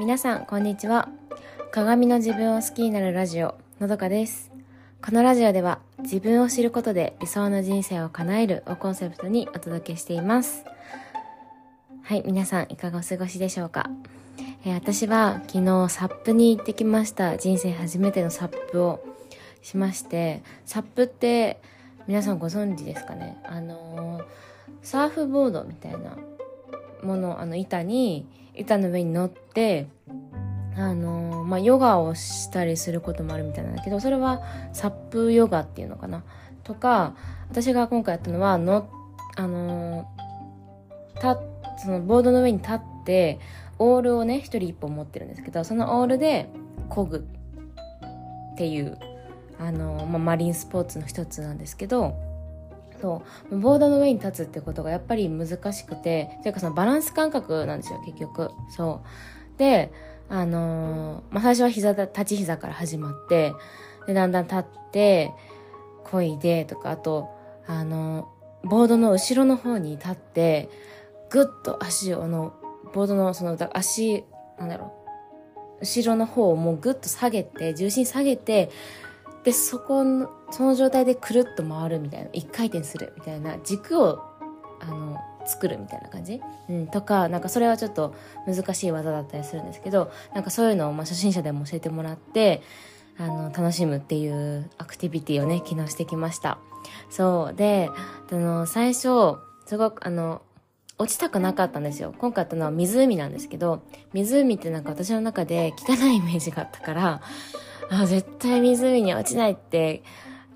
皆さんこんにちは。鏡の自分を好きになるラジオのどかです。このラジオでは自分を知ることで理想の人生を叶えるをコンセプトにお届けしています。はい皆さんいかがお過ごしでしょうか、えー、私は昨日サップに行ってきました。人生初めてのサップをしましてサップって皆さんご存知ですかね？あのー、サーフボードみたいなものあの板に板の上に乗ってあの、まあ、ヨガをしたりすることもあるみたいなんだけどそれはサップヨガっていうのかな？とか私が今回やったのはのあの、たそのボードの上に立ってオールをね一人一本持ってるんですけどそのオールで漕ぐっていうあの、まあ、マリンスポーツの一つなんですけどそう。ボードの上に立つってことがやっぱり難しくてというかそのバランス感覚なんですよ結局。そう。であのー、まあ、最初は膝立ち膝から始まってでだんだん立って漕いでとかあとあのー、ボードの後ろの方に立ってぐっと足をあのボードのその足なんだろう。後ろの方をもうぐっと下げて重心下げてでそこのその状態でくるっと回るみたいな一回転するみたいな軸をあの作るみたいな感じ、うん、とかなんかそれはちょっと難しい技だったりするんですけどなんかそういうのをまあ初心者でも教えてもらってあの楽しむっていうアクティビティをね昨日してきました。そう。であの最初すごくあの落ちたくなかったんですよ。今回やったのは湖なんですけど湖ってなんか私の中で汚いイメージがあったからあ絶対湖に落ちないって、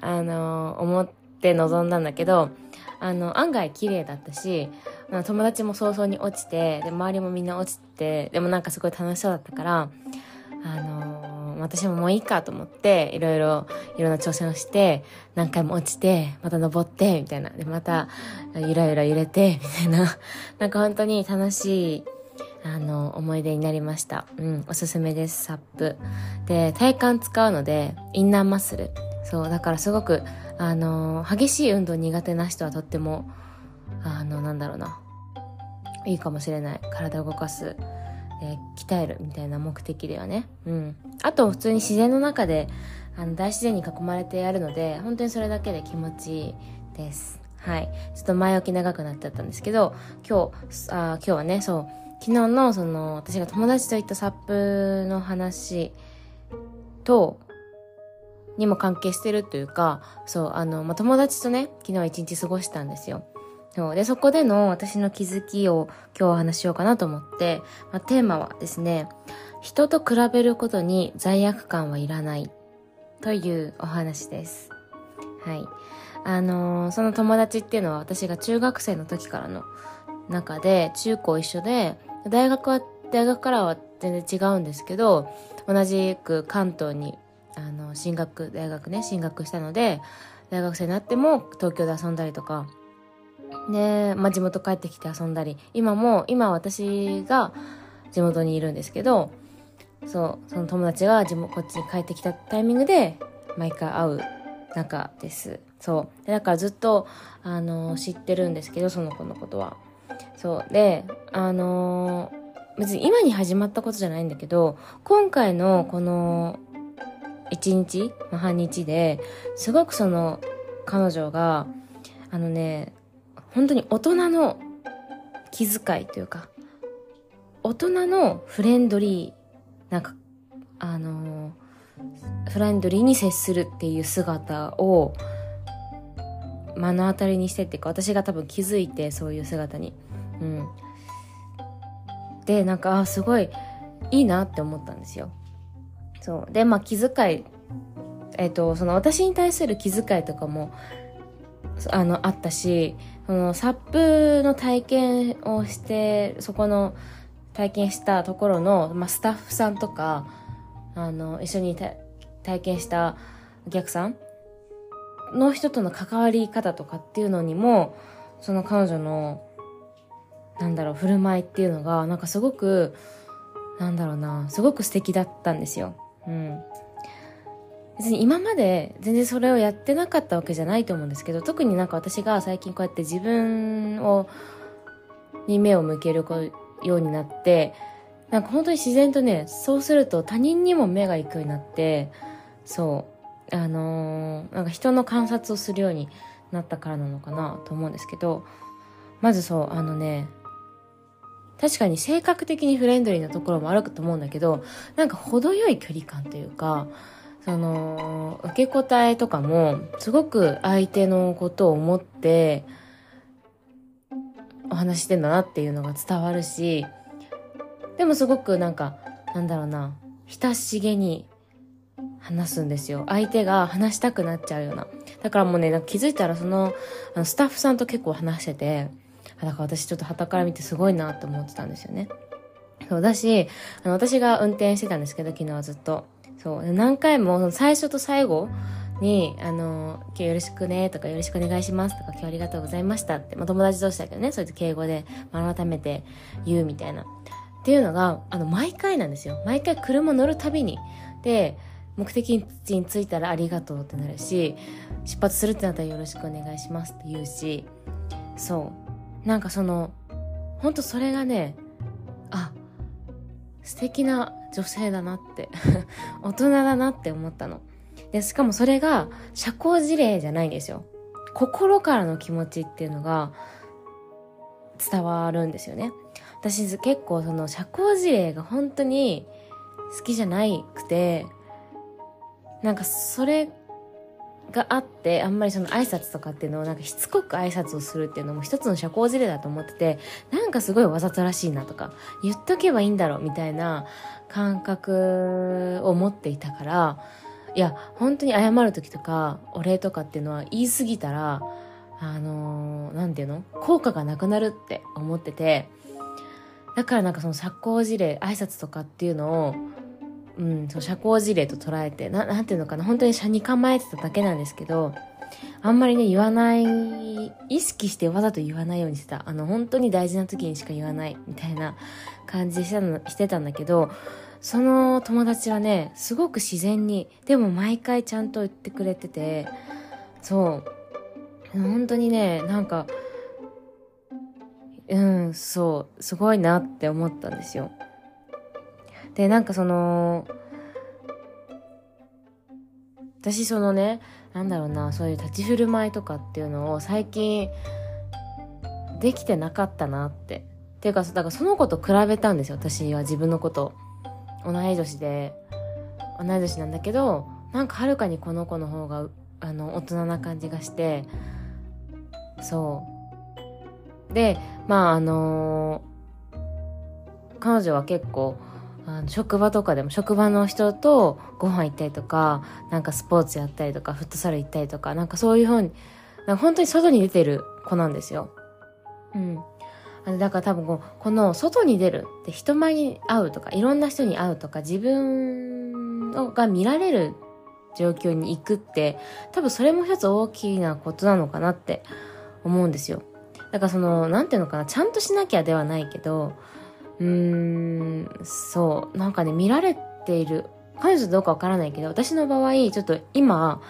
あの思って臨んだんだけど、あの、案外綺麗だったし、友達も早々に落ちて、で、周りもみんな落ちて、でもなんかすごい楽しそうだったから、あの私ももういいかと思って、いろいろ、いろんな挑戦をして、何回も落ちて、また登って、みたいな。で、また、ゆらゆら揺れて、みたいな。なんか本当に楽しいあの、思い出になりました。うん、おすすめです、サップ。で、体幹使うので、インナーマッスル。そう、だからすごく、あの、激しい運動苦手な人はとっても、あの、なんだろうな。いいかもしれない。体を動かす。え鍛えるみたいな目的ではね。うん。あと、普通に自然の中で、あの、大自然に囲まれてやるので、本当にそれだけで気持ちいいです。はい。ちょっと前置き長くなっちゃったんですけど、今日、あ今日はね、そう、昨日のその私が友達と行ったサップの話とにも関係してるというかそうあの、まあ、友達とね昨日一日過ごしたんですよ。そうでそこでの私の気づきを今日お話しようかなと思って、まあ、テーマはですね人と比べることに罪悪感はいらないというお話です。はい。あの、その友達っていうのは私が中学生の時からの中で中高一緒で大学は、大学からは全然違うんですけど、同じく関東に、あの、進学、大学ね、進学したので、大学生になっても東京で遊んだりとか、で、まあ、地元帰ってきて遊んだり、今も、今私が地元にいるんですけど、そう、その友達が地元、こっちに帰ってきたタイミングで、毎回会う仲です。そう。だからずっと、あの、知ってるんですけど、その子のことは。そう。であのー、別に今に始まったことじゃないんだけど今回のこの1日、ま、半日ですごくその彼女があのね本当に大人の気遣いというか大人のフレンドリーなんかあのー、フレンドリーに接するっていう姿を目の当たりにしてっていうか私が多分気づいてそういう姿に。うん、でなんかあすごいいいなって思ったんですよ。そう。でまあ気遣いえっ、ー、とその私に対する気遣いとかもあのあったしそのサップの体験をしてそこの体験したところの、まあ、スタッフさんとかあの一緒に体験したお客さんの人との関わり方とかっていうのにもその彼女のなんだろう振る舞いっていうのがなんかすごくなんだろうなすごく素敵だったんですよ。うん、別に今まで全然それをやってなかったわけじゃないと思うんですけど特になんか私が最近こうやって自分をに目を向けるようになってなんか本当に自然とね、そうすると他人にも目が行くようになって、そう、あのー、なんか人の観察をするようになったからなのかなと思うんですけど、まずそう、あのね、確かに性格的にフレンドリーなところもあると思うんだけど、なんか程よい距離感というか、その、受け答えとかも、すごく相手のことを思って、お話してんだなっていうのが伝わるし、でもすごくなんか、なんだろうな、親しげに話すんですよ。相手が話したくなっちゃうような。だからもうね、気づいたらその、あのスタッフさんと結構話してて、だから私ちょっと旗から見てすごいなって思ってたんですよね。そうだし、あの私が運転してたんですけど、昨日はずっと。そう、何回もその最初と最後に、あの、今日よろしくねとかよろしくお願いしますとか今日ありがとうございましたって、まあ友達同士だけどね、そうやって敬語で改めて言うみたいな。っていうのが、あの、毎回なんですよ。毎回車乗るたびに。で、目的地に着いたらありがとうってなるし、出発するってなったらよろしくお願いしますって言うし、そう。なんかその、ほんとそれがね、あ、素敵な女性だなって 大人だなって思ったの。で、しかもそれが社交辞令じゃないんですよ。心からの気持ちっていうのが伝わるんですよね。私結構その社交辞令が本当に好きじゃないくて、なんかそれがあってあんまりその挨拶とかっていうのをなんかしつこく挨拶をするっていうのも一つの社交辞令だと思っててなんかすごいわざとらしいなとか言っとけばいいんだろうみたいな感覚を持っていたからいや本当に謝る時とかお礼とかっていうのは言い過ぎたらあの何、ー、て言うの？効果がなくなるって思っててだからなんかその社交辞令挨拶とかっていうのをうん、そう社交辞令と捉えてななんていうのかな本当に社に構えてただけなんですけどあんまりね言わない意識してわざと言わないようにしてた。あの本当に大事な時にしか言わないみたいな感じしてたのしてたんだけどその友達はねすごく自然にでも毎回ちゃんと言ってくれててそう。本当にねなんかうんそうすごいなって思ったんですよ。で、なんかその、私そのね、なんだろうな、そういう立ち振る舞いとかっていうのを最近、できてなかったなって。っていうか、だからその子と比べたんですよ、私は自分のこと。同い年で、同い年なんだけど、なんかはるかにこの子の方が、あの、大人な感じがして、そう。で、まああのー、彼女は結構、あの職場とかでも職場の人とご飯行ったりとかなんかスポーツやったりとかフットサル行ったりとかなんかそういうふうに本当に外に出てる子なんですよ。うん。あのだから多分ここの外に出るって人前に会うとかいろんな人に会うとか自分が見られる状況に行くって多分それも一つ大きなことなのかなって思うんですよ。だからその、なんていうのかな、ちゃんとしなきゃではないけど、うーん、そう、なんかね、見られている。彼女どうかわからないけど、私の場合、ちょっと今、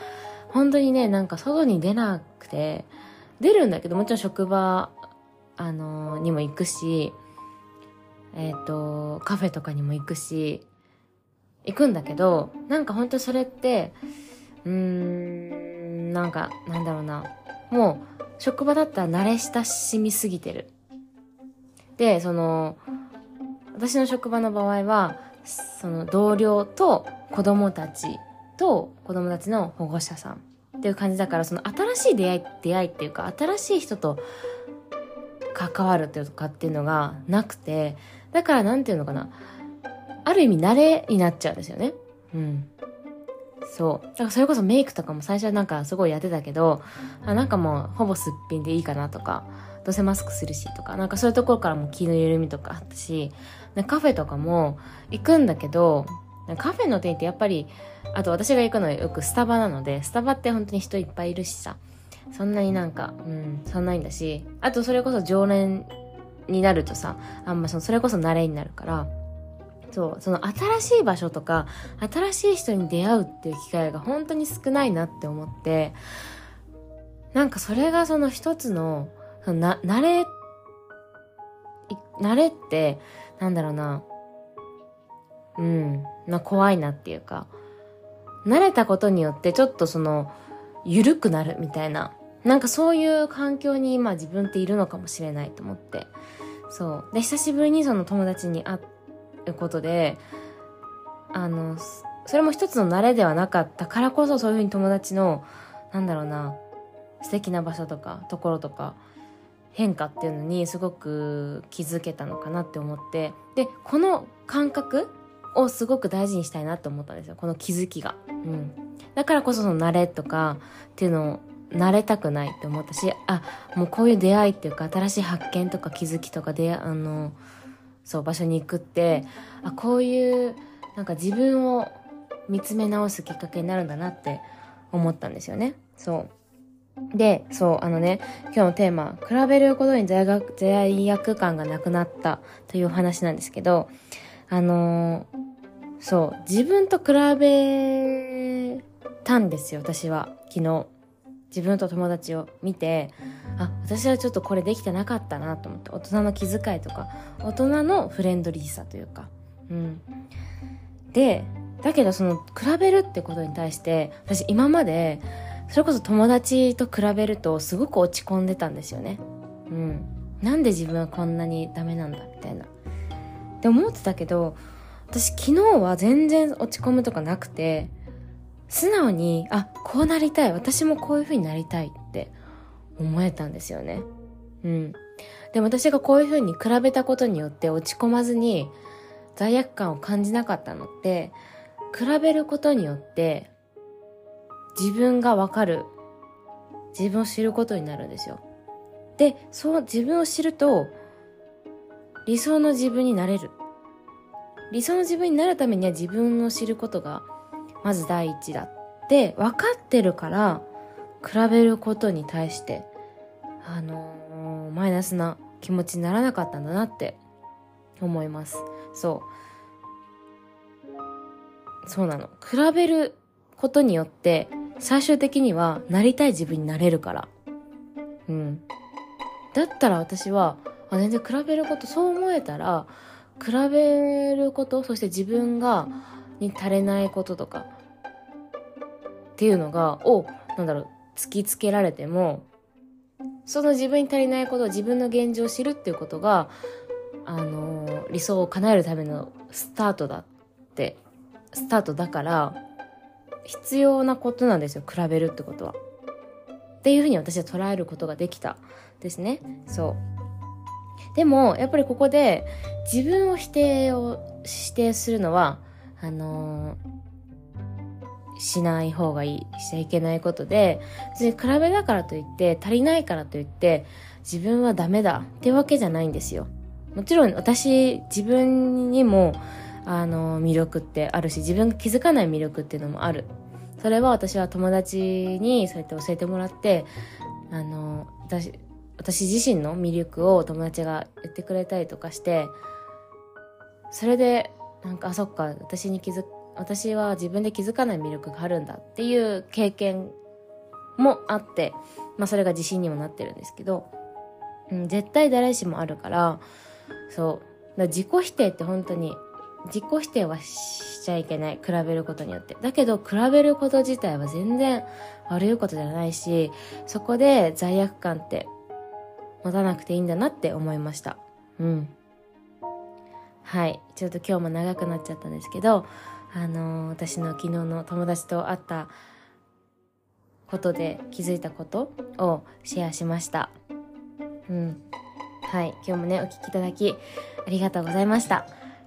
本当にね、なんか外に出なくて、出るんだけど、もちろん職場、あのー、にも行くし、えっ、ー、と、カフェとかにも行くし、行くんだけど、なんか本当それって、うーん、なんか、なんだろうな。もう、職場だったら慣れ親しみすぎてる。で、その、私の職場の場合はその同僚と子供たちと子供たちの保護者さんっていう感じだからその新しい出会い出会いっていうか新しい人と関わるとかっていうのがなくてだからなんていうのかなある意味慣れになっちゃうんですよね。うん。そう。だからそれこそメイクとかも最初はなんかすごいやってたけどあなんかもうほぼすっぴんでいいかなとかどうせマスクするしとかなんかそういうところからも気の緩みとかあったしカフェとかも行くんだけど、カフェの店ってやっぱり、あと私が行くのはよくスタバなので、スタバって本当に人いっぱいいるしさ、そんなになんか、うん、そんないんだし、あとそれこそ常連になるとさ、あんまそのそれこそ慣れになるから、そう、その新しい場所とか、新しい人に出会うっていう機会が本当に少ないなって思って、なんかそれがその一つ、のな、慣れ、慣れって、なんだろうな、うん。な怖いなっていうか。慣れたことによってちょっとその緩くなるみたいな。なんかそういう環境に今自分っているのかもしれないと思って。そう。で久しぶりにその友達に会うことであのそれも一つの慣れではなかったからこそそういうふうに友達のなんだろうな素敵な場所とかところとか変化っていうのにすごく気づけたのかなって思ってでこの感覚をすごく大事にしたいなって思ったんですよ。この気づきが、うん、だからこそその慣れとかっていうのを慣れたくないって思ったしあもうこういう出会いっていうか新しい発見とか気づきとかであのそう場所に行くってあこういうなんか自分を見つめ直すきっかけになるんだなって思ったんですよね。そう。で、そう、あのね、今日のテーマ、比べることに罪悪罪悪感がなくなったというお話なんですけど、あのー、そう、自分と比べたんですよ、私は、昨日。自分と友達を見て、あ、私はちょっとこれできてなかったなと思って、大人の気遣いとか、大人のフレンドリーさというか、うん。で、だけどその、比べるってことに対して、私今まで、それこそ友達と比べるとすごく落ち込んでたんですよね。うん。なんで自分はこんなにダメなんだみたいな。って思ってたけど、私昨日は全然落ち込むとかなくて、素直に、あ、こうなりたい。私もこういう風になりたいって思えたんですよね。うん。でも私がこういう風に比べたことによって落ち込まずに罪悪感を感じなかったのって、比べることによって自分がわかる。自分を知ることになるんですよ。でそう自分を知ると理想の自分になれる。理想の自分になるためには自分を知ることがまず第一だって分かってるから比べることに対してあのー、マイナスな気持ちにならなかったんだなって思います。そう。そうなの。比べることによって最終的にはなりたい自分になれるから。うん。だったら私は、あ全然比べること、そう思えたら、比べること、そして自分が、に足れないこととか、っていうのが、を、なんだろう、突きつけられても、その自分に足りないことを自分の現状を知るっていうことが、あのー、理想を叶えるためのスタートだって、スタートだから、必要なことなんですよ比べるってことは。っていうふうに私は捉えることができたですね。そう。でもやっぱりここで自分を否定を指定するのはあのー、しない方がいいしちゃいけないことで別に比べだからといって足りないからといって自分はダメだってわけじゃないんですよ。もちろん私自分にもあの、魅力ってあるし、自分が気づかない魅力っていうのもある。それは私は友達にそうやって教えてもらって、あの、私、私自身の魅力を友達が言ってくれたりとかして、それで、なんか、あ、そっか、私に気づ、私は自分で気づかない魅力があるんだっていう経験もあって、まあそれが自信にもなってるんですけど、うん、絶対誰しもあるから、そう。だ自己否定って本当に自己否定はしちゃいけない比べることによって。だけど比べること自体は全然悪いことじゃないしそこで罪悪感って持たなくていいんだなって思いました。うん。はい。ちょっと今日も長くなっちゃったんですけどあのー、私の昨日の友達と会ったことで気づいたことをシェアしました。うん。はい。今日もねお聴きいただきありがとうございました。